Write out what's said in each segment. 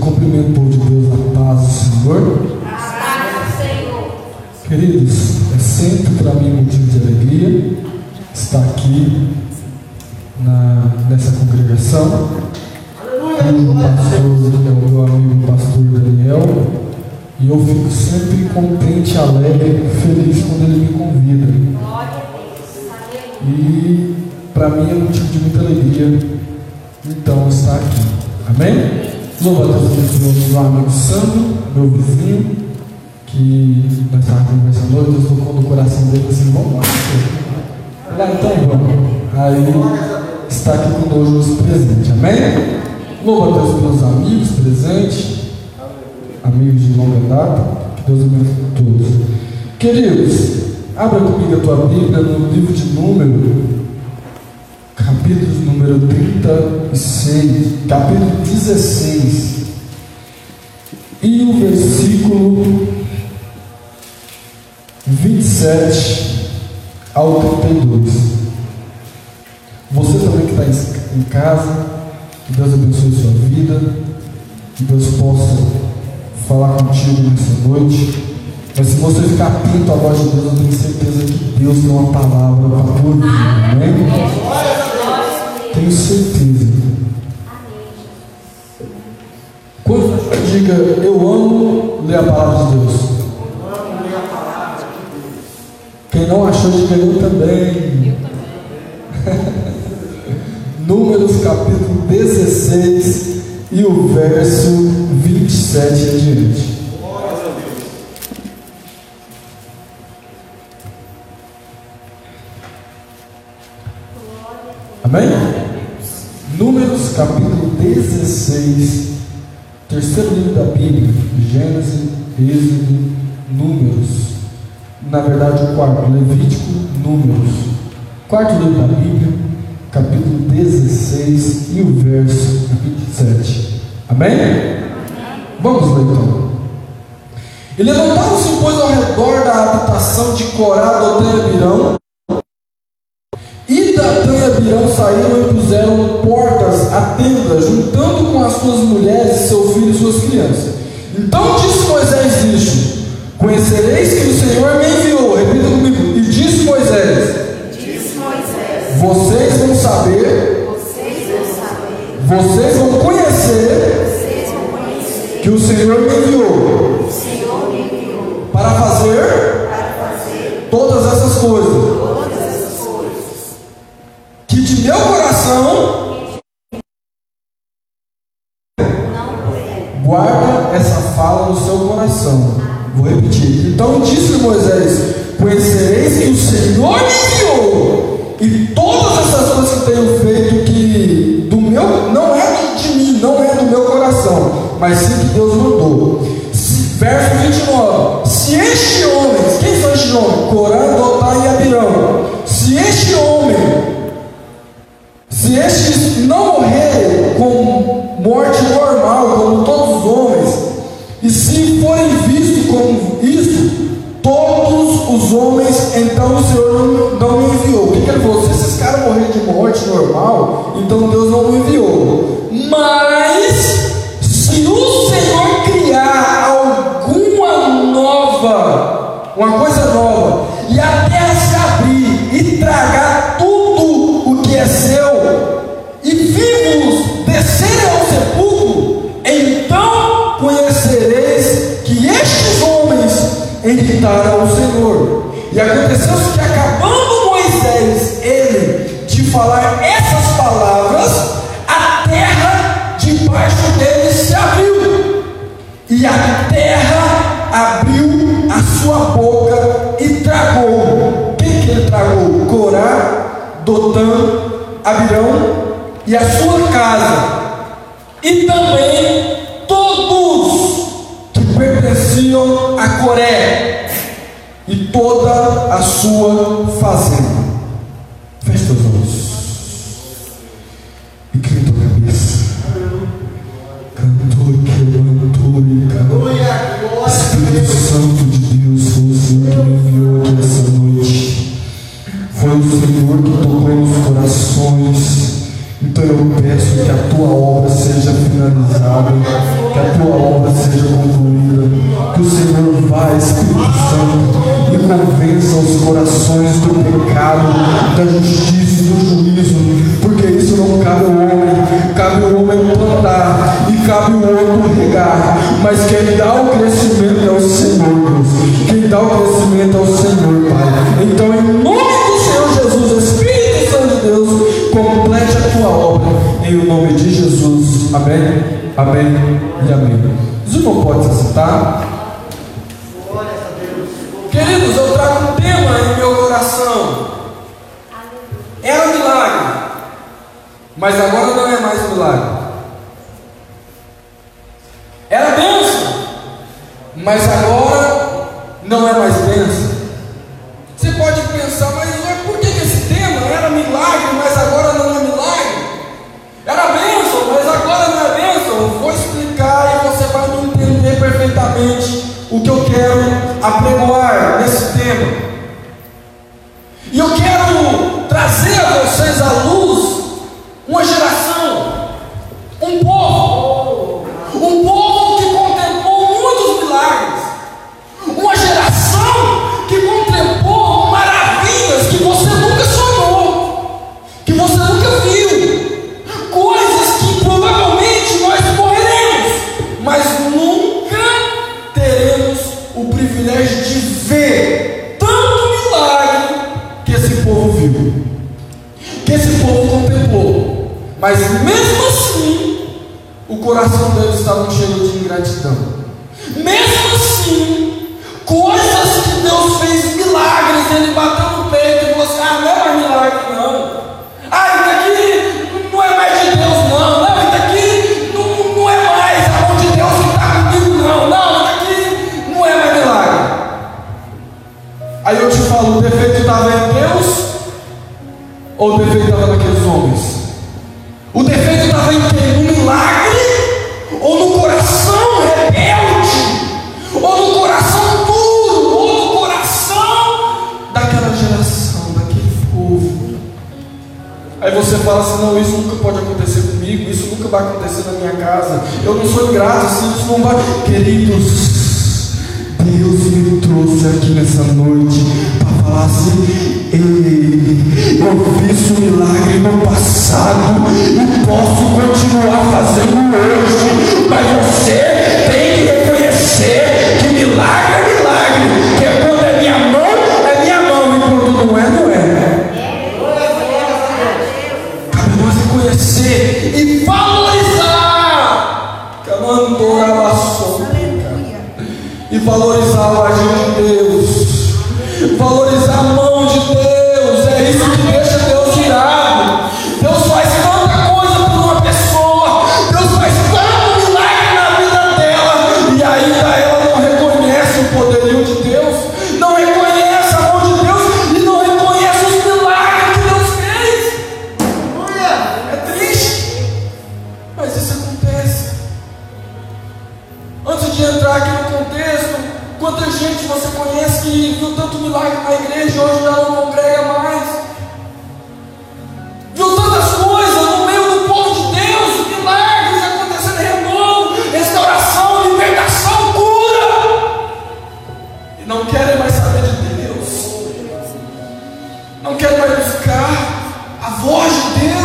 cumprimento o povo de Deus na paz do Senhor. Queridos, é sempre para mim motivo de alegria estar aqui na, nessa congregação. O pastor, o meu amigo pastor Daniel, e eu fico sempre contente, alegre, feliz quando ele me convida. E para mim é motivo de muita alegria, então estar aqui. Amém? Louva a Deus, meu amigo Sandro, meu vizinho, que nós estávamos conversando hoje, Deus tocou no coração dele assim, vamos lá. Lá então vamos. Aí está aqui conosco presente. Amém? Louva a Deus pelos amigos presentes, amigos de longa data, que Deus abençoe todos. Queridos, abra comigo a tua Bíblia no livro de Número, capítulo número 36, capítulo 16, e o versículo 27 ao 32. Você também que está em casa, que Deus abençoe sua vida, que Deus possa falar contigo nessa noite. Mas se você ficar atento à voz de Deus, eu tenho certeza que Deus tem uma palavra para vida. Amém? Tenho certeza. Quando diga, eu amo ler a palavra de Deus. Quem não achou, diga eu também. Números capítulo 16 e o verso 27 adiante. Amém? Capítulo 16, terceiro livro da Bíblia, Gênesis, Êxodo, Números. Na verdade, o quarto, Levítico, Números. Quarto livro da Bíblia, capítulo 16 e o verso 27. Amém? Vamos ler então. E levantaram-se, pois, ao redor da habitação de Corá, do Abirão, Datã e Abirão saíram e puseram portas à tenda, juntando com as suas mulheres, seu filho e suas crianças. Então disse Moisés isto: Conhecereis que o Senhor me enviou. Repita comigo. E disse Moisés: Disse Moisés Vocês vão saber, vocês vão saber, vocês vão conhecer vocês vão conhecer que o Senhor me enviou Senhor me enviou para fazer para fazer todas essas coisas. todas essas coisas. Meu coração. Guarda essa fala no seu coração. Vou repetir. Então disse Moisés: Conhecereis que o Senhor me enviou, e todas essas coisas que tenho feito, que do meu, não é de mim, não é do meu coração, mas sim que Deus mandou. Verso 29: Se este homem, e a sua casa. de Jesus. Amém? Amém e amém. Os irmãos podem se. Queridos, eu trago um tema em meu coração. Era um milagre. Mas agora não é mais um milagre. Era bênção. Mas agora não é mais bênção. Você pode pensar, mas exatamente o que eu quero apregoar nesse tema. E eu quero trazer a vocês à luz uma geração estavam cheios de ingratidão. Eu não sou ingrato, assim, não vai. Queridos, Deus me trouxe aqui nessa noite para falar assim. Ei, eu fiz um milagre no passado e posso não querem mais saber de Deus, não querem mais buscar a voz de Deus.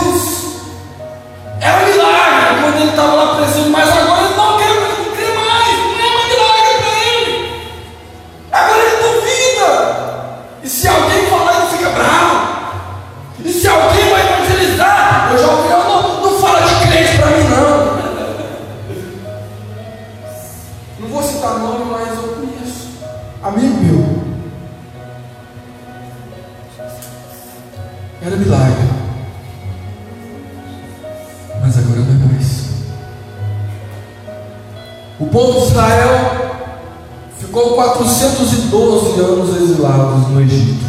12 anos exilados no Egito.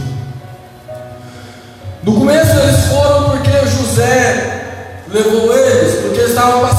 No começo eles foram porque José levou eles, porque estavam passando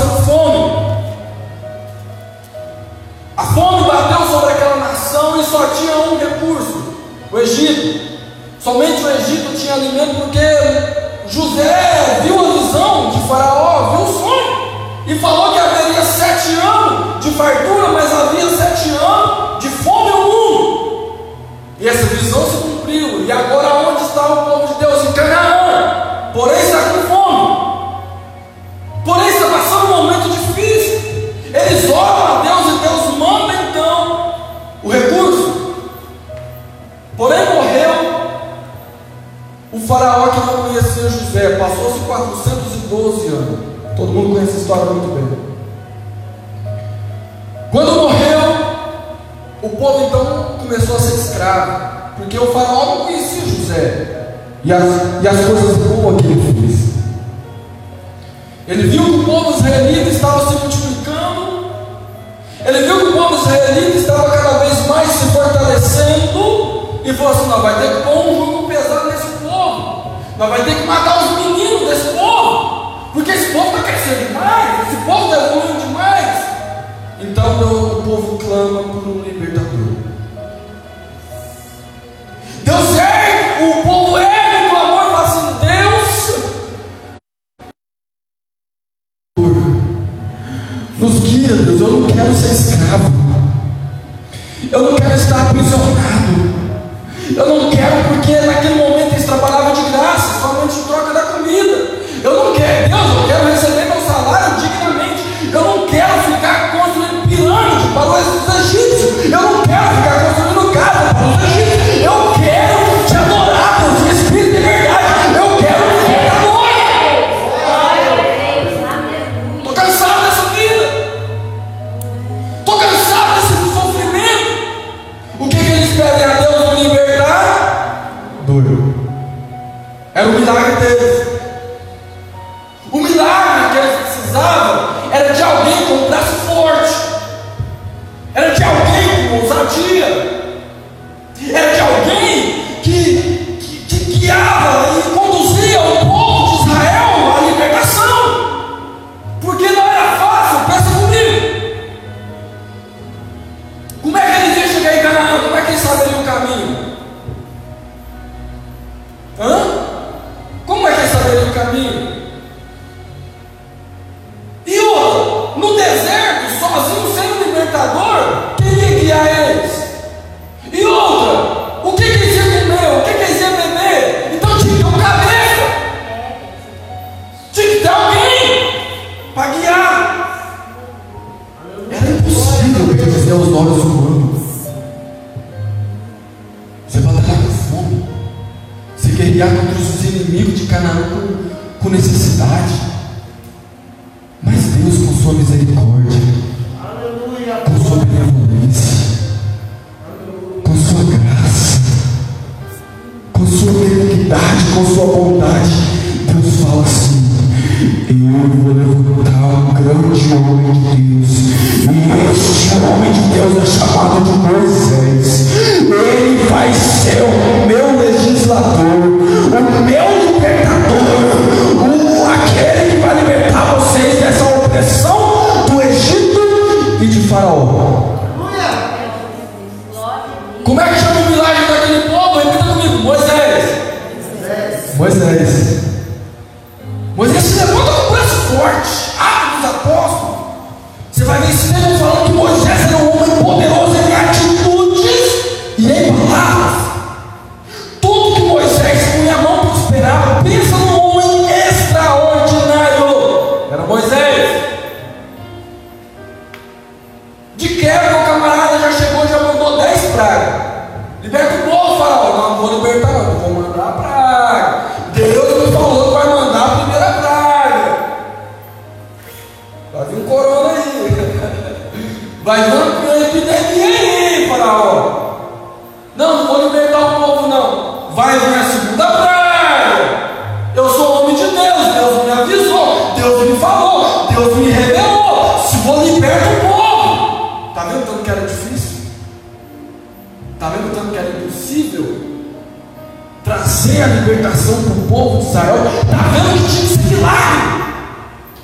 trazer a libertação para o povo de Israel, está vendo que tinha esse milagre.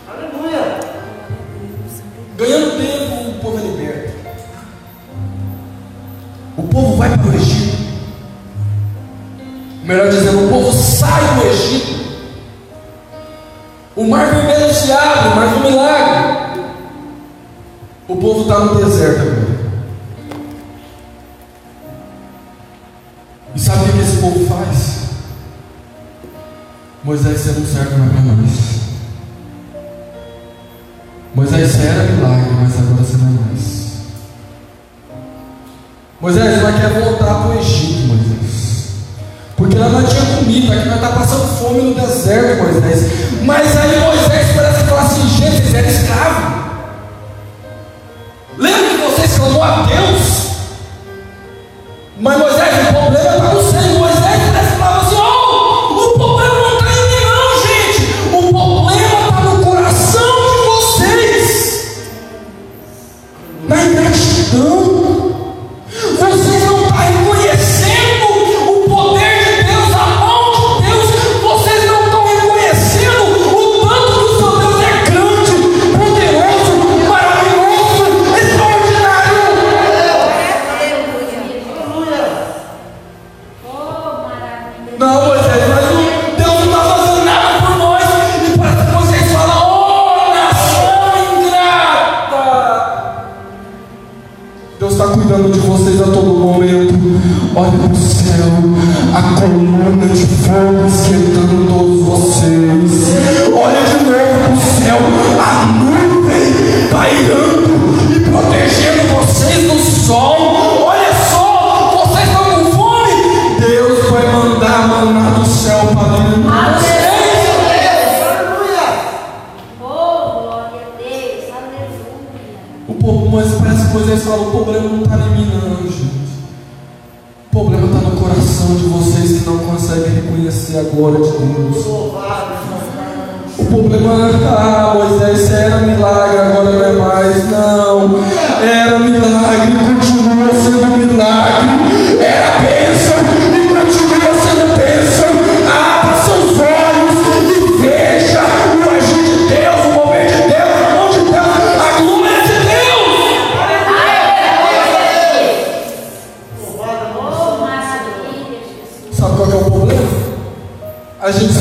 Aleluia. Ganhando tempo, o povo é liberto. O povo vai para o Egito. Melhor dizendo, o povo sai do Egito. O mar vermelho se abre, mais um milagre. O povo está no deserto agora. Moisés ser um servo mais para nós. Moisés era milagre, mas agora você não é mais. Moisés vai querer voltar para o Egito. a glória de Deus. O problema ah, Moisés era milagre, agora não é mais, não. Era milagre, continua sendo milagre. A gente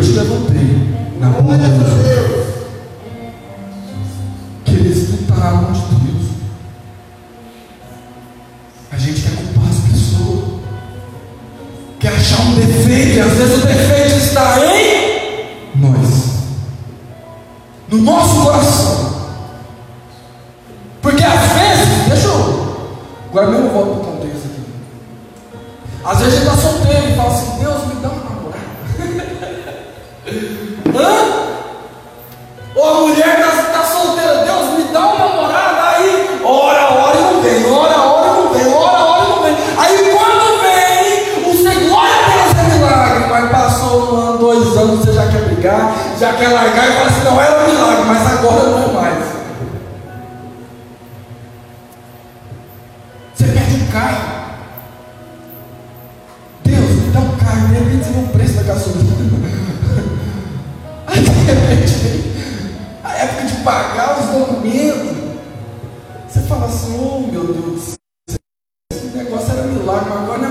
eu te levantei na ponta do Oh, meu Deus do céu. Esse negócio era milagre, mas agora não é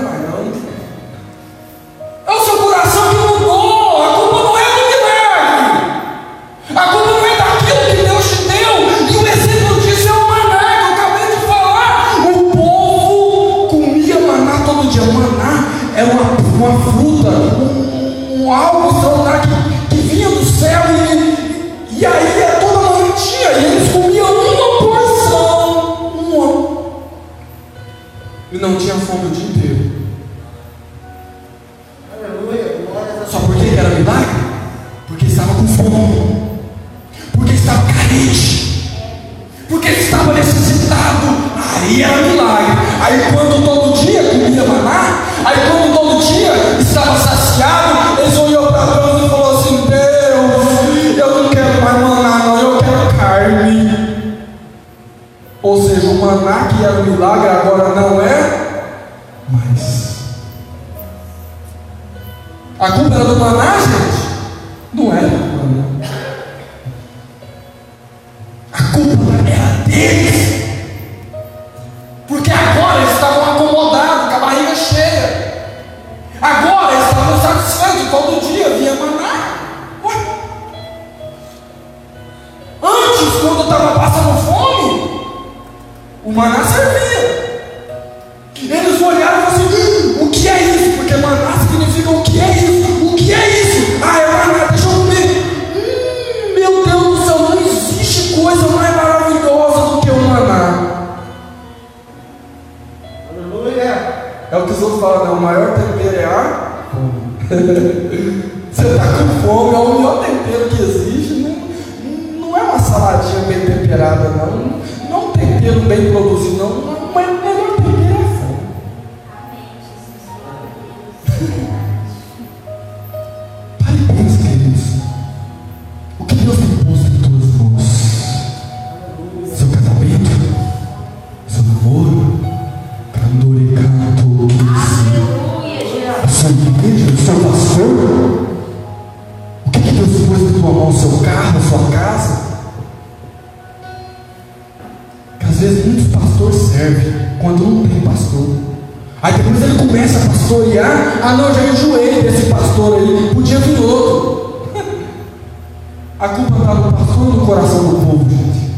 começa a pastorear, ah não, já enjoei desse pastor aí, podia vir outro. a culpa está no pastor do coração do povo, gente.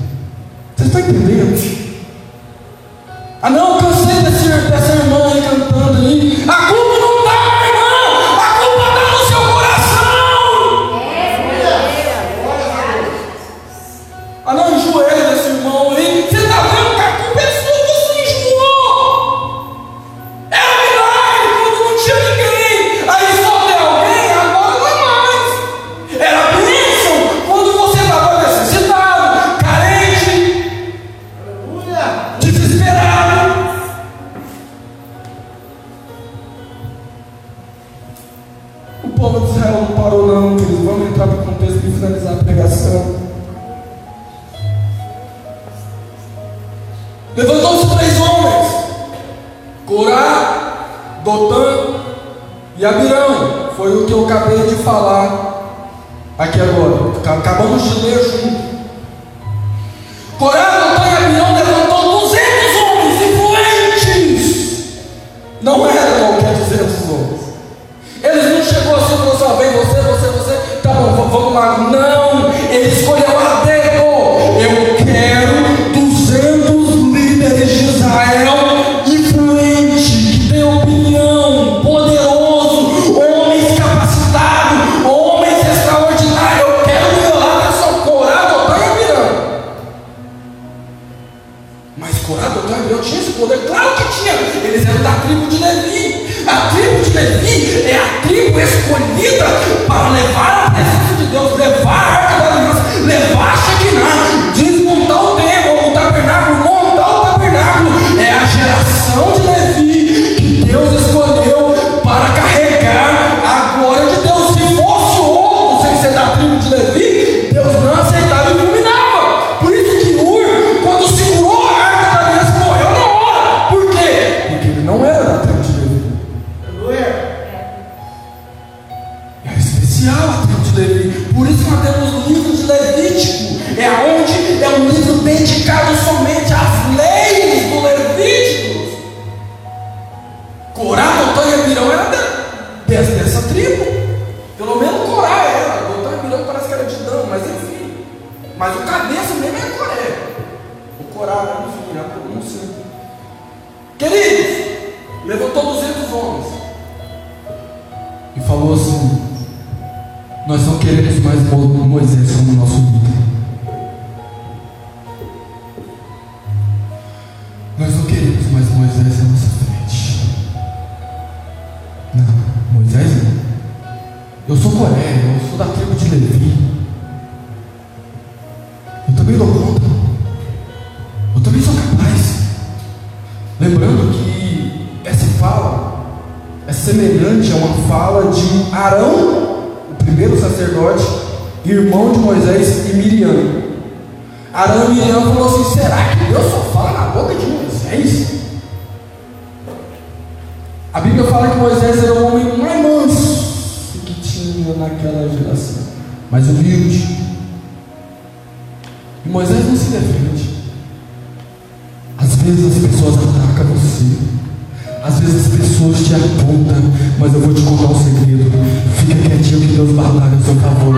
Você está entendendo? povo de Israel não parou não, eles vão entrar no contexto e finalizar a pregação. Levantou-se três homens, Corá, Dotã e Abirão. Foi o que eu acabei de falar aqui agora. Acabamos de ler junto. Corá tribo de Levi. Eu também dou conta. Eu também sou capaz. Lembrando que essa fala é semelhante a uma fala de Arão, o primeiro sacerdote, irmão de Moisés e Miriam. Arão e Miriam falou assim: será que Deus só fala na boca de Moisés? A Bíblia fala que Moisés era um homem mais manso tinha naquela geração, mas humilde. E Moisés não se defende. Às vezes as pessoas atacam você. Às vezes as pessoas te apontam, mas eu vou te contar um segredo. Fica quietinho que Deus batalha a seu favor.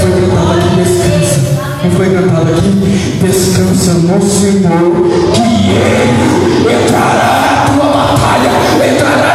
Foi cantado aqui, descansa. Não foi cantado aqui, descansa no Senhor, que Ele entrará na tua batalha, entrará.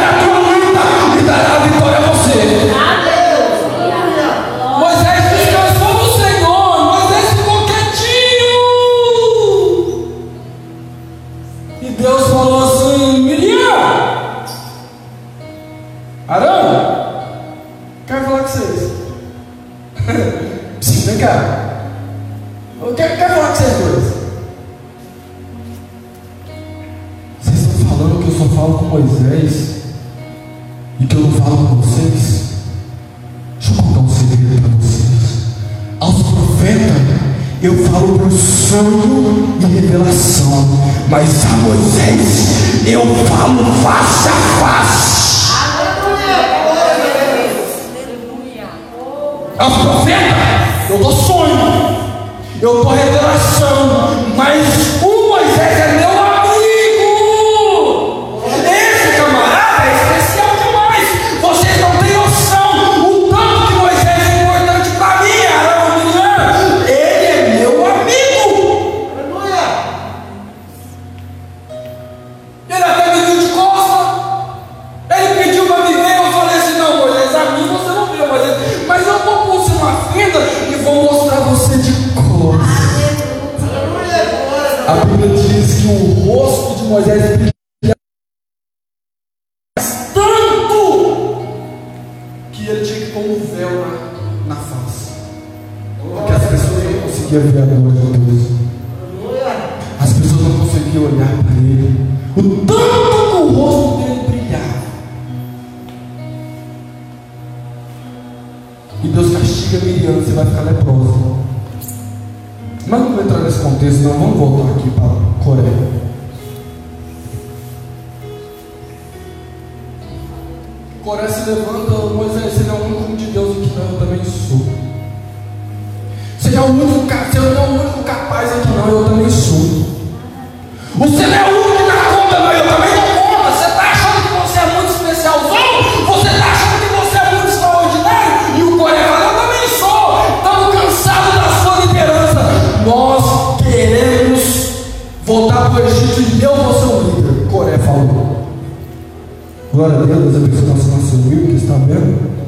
o rosto de Moisés povo egípcio e eu vou é ser líder. Coré falou. Glória a Deus, a pessoa está sendo assumiu, que está vendo.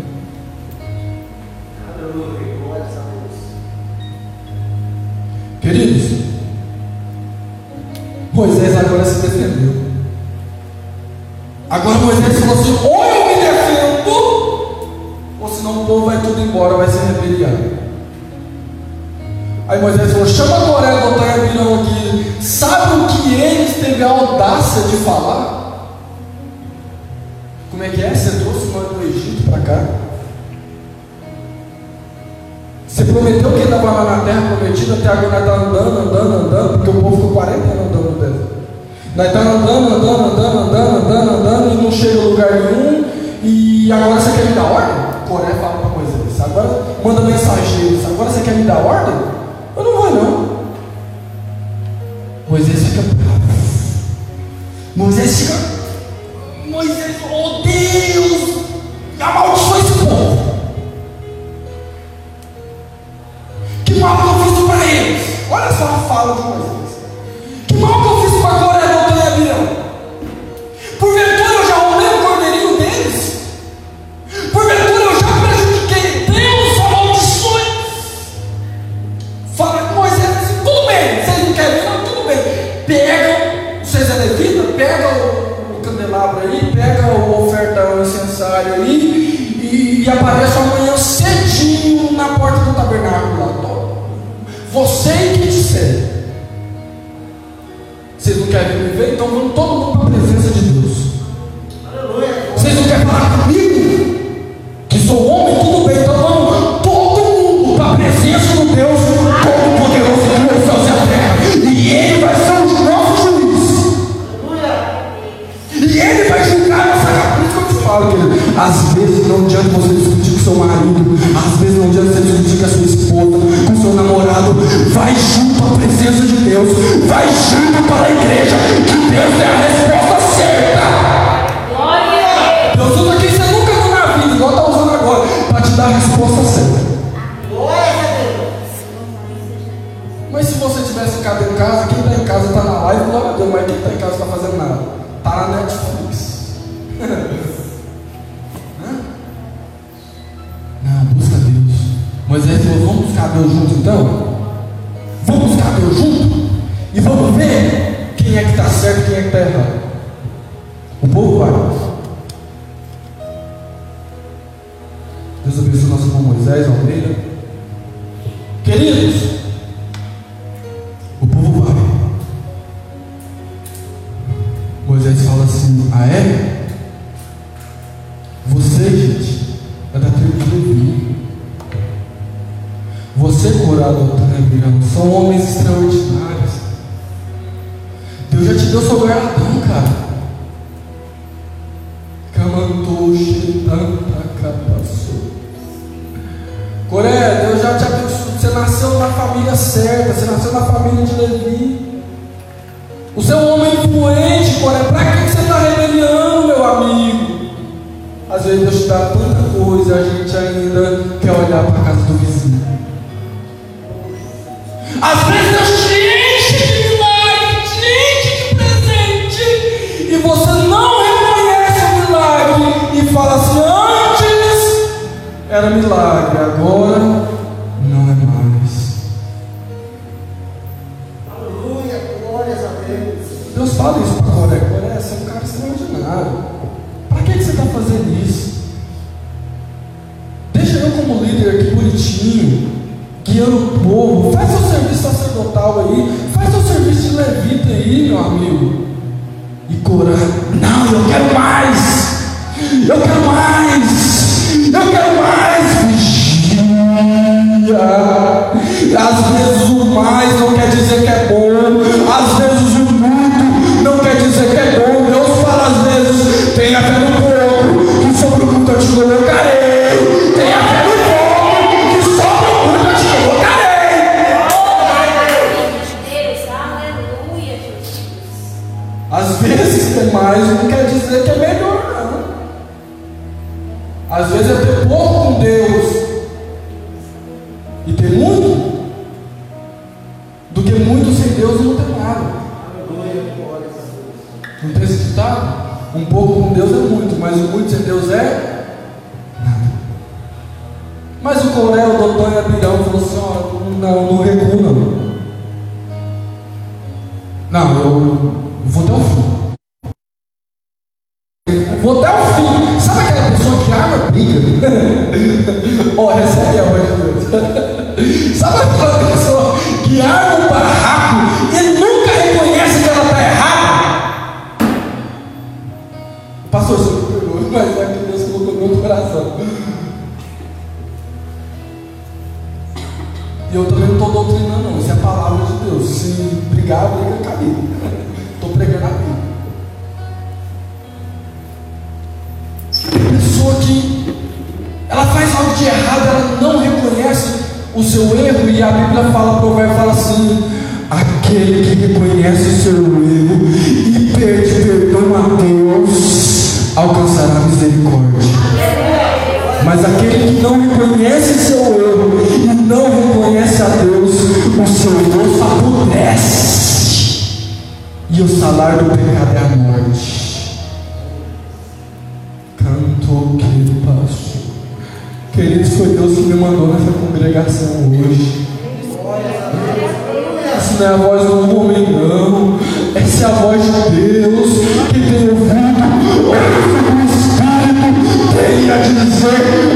fácil de falar. Como é que é? Você trouxe uma do Egito para cá. Você prometeu que ainda vai lá na terra prometida, até agora está andando, andando, andando, porque o povo ficou 40 anos andando no deserto. Nós estamos andando, andando, andando, andando, andando, andando, e não chega a lugar nenhum. E agora você quer me dar ordem? Coré fala para Moisés. Agora manda mensageiros. Agora você quer me dar ordem? Vai junto à presença de Deus, vai junto para a igreja, Camantoche, tanta capaçou. Coré, Deus já te abençoou. Você nasceu na família certa, você nasceu na família de Levi. O seu homem influente, Coré, para que você está rebeliando, meu amigo? Às vezes Deus te dá tanta coisa e a gente ainda quer olhar para a casa do vizinho. Às vezes Deus te enche de milagre, te enche de presente, e você não fala assim: antes era milagre, agora não é mais. Aleluia. Glórias a Deus. Deus fala isso para Coré: Coré, você é um cara extraordinário. Para que, que você está fazendo isso? Deixa eu, como líder aqui, bonitinho, guiando o povo. Faz seu serviço sacerdotal aí, faz seu serviço de levita aí, meu amigo. E Coré, não, eu quero mais, eu quero mais, eu quero mais. Vigia. Às vezes Pastor, você me perdoe, mas é que Deus colocou no meu coração. E eu também não estou doutrinando, não. Isso é a palavra de Deus. Se brigar, briga comigo. Estou pregando a Bíblia. Tem pessoa que ela faz algo de errado, ela não reconhece o seu erro, e a Bíblia fala, provérbio fala assim: aquele que reconhece o seu erro e pede perdão a Deus, alcançará misericórdia. Mas aquele que não reconhece seu erro e não reconhece a Deus, o seu rosto apodrece. E o salário do pecado é a morte. Canto que passou. Queridos, foi Deus que me mandou nessa congregação hoje. Essa não é a voz do homem, não. Essa é a voz de Deus que